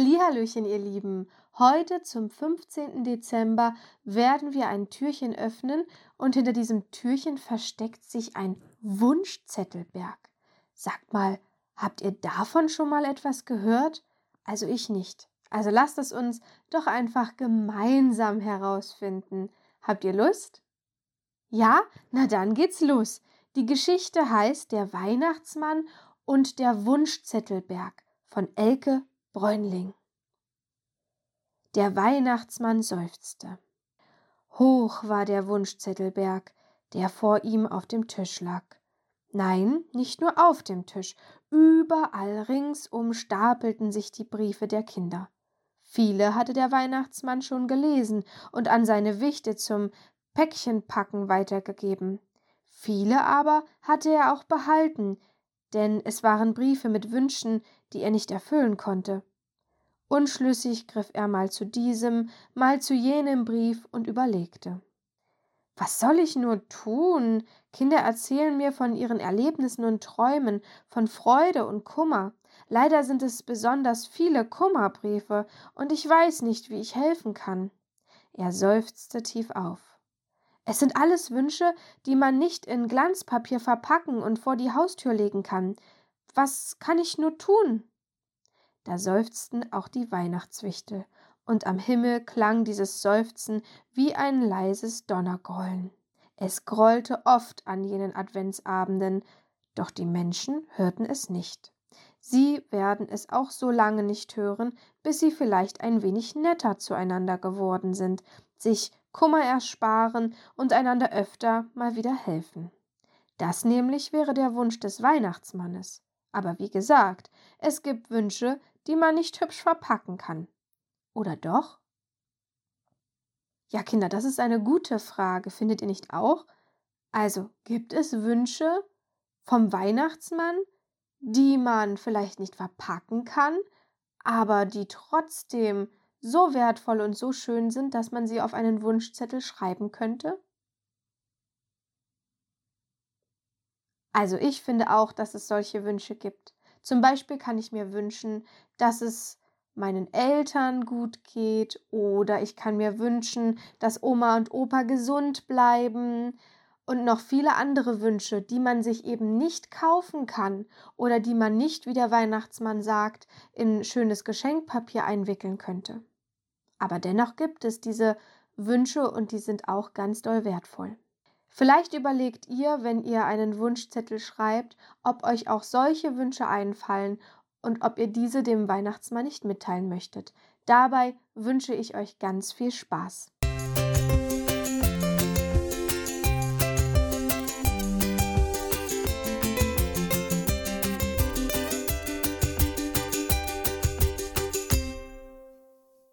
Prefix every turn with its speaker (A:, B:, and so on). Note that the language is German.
A: Hallihallöchen, ihr Lieben. Heute zum 15. Dezember werden wir ein Türchen öffnen und hinter diesem Türchen versteckt sich ein Wunschzettelberg. Sagt mal, habt ihr davon schon mal etwas gehört? Also ich nicht. Also lasst es uns doch einfach gemeinsam herausfinden. Habt ihr Lust? Ja? Na dann geht's los. Die Geschichte heißt Der Weihnachtsmann und der Wunschzettelberg von Elke Bräunling. Der Weihnachtsmann seufzte. Hoch war der Wunschzettelberg, der vor ihm auf dem Tisch lag. Nein, nicht nur auf dem Tisch, überall ringsum stapelten sich die Briefe der Kinder. Viele hatte der Weihnachtsmann schon gelesen und an seine Wichte zum Päckchenpacken weitergegeben. Viele aber hatte er auch behalten, denn es waren Briefe mit Wünschen, die er nicht erfüllen konnte. Unschlüssig griff er mal zu diesem, mal zu jenem Brief und überlegte. Was soll ich nur tun? Kinder erzählen mir von ihren Erlebnissen und Träumen, von Freude und Kummer. Leider sind es besonders viele Kummerbriefe, und ich weiß nicht, wie ich helfen kann. Er seufzte tief auf. Es sind alles Wünsche, die man nicht in Glanzpapier verpacken und vor die Haustür legen kann. Was kann ich nur tun? Da seufzten auch die Weihnachtswichtel, und am Himmel klang dieses Seufzen wie ein leises Donnergrollen. Es grollte oft an jenen Adventsabenden, doch die Menschen hörten es nicht. Sie werden es auch so lange nicht hören, bis sie vielleicht ein wenig netter zueinander geworden sind, sich Kummer ersparen und einander öfter mal wieder helfen. Das nämlich wäre der Wunsch des Weihnachtsmannes. Aber wie gesagt, es gibt Wünsche, die man nicht hübsch verpacken kann. Oder doch? Ja, Kinder, das ist eine gute Frage, findet ihr nicht auch? Also, gibt es Wünsche vom Weihnachtsmann, die man vielleicht nicht verpacken kann, aber die trotzdem so wertvoll und so schön sind, dass man sie auf einen Wunschzettel schreiben könnte? Also ich finde auch, dass es solche Wünsche gibt. Zum Beispiel kann ich mir wünschen, dass es meinen Eltern gut geht oder ich kann mir wünschen, dass Oma und Opa gesund bleiben und noch viele andere Wünsche, die man sich eben nicht kaufen kann oder die man nicht, wie der Weihnachtsmann sagt, in schönes Geschenkpapier einwickeln könnte. Aber dennoch gibt es diese Wünsche und die sind auch ganz doll wertvoll. Vielleicht überlegt ihr, wenn ihr einen Wunschzettel schreibt, ob euch auch solche Wünsche einfallen und ob ihr diese dem Weihnachtsmann nicht mitteilen möchtet. Dabei wünsche ich euch ganz viel Spaß.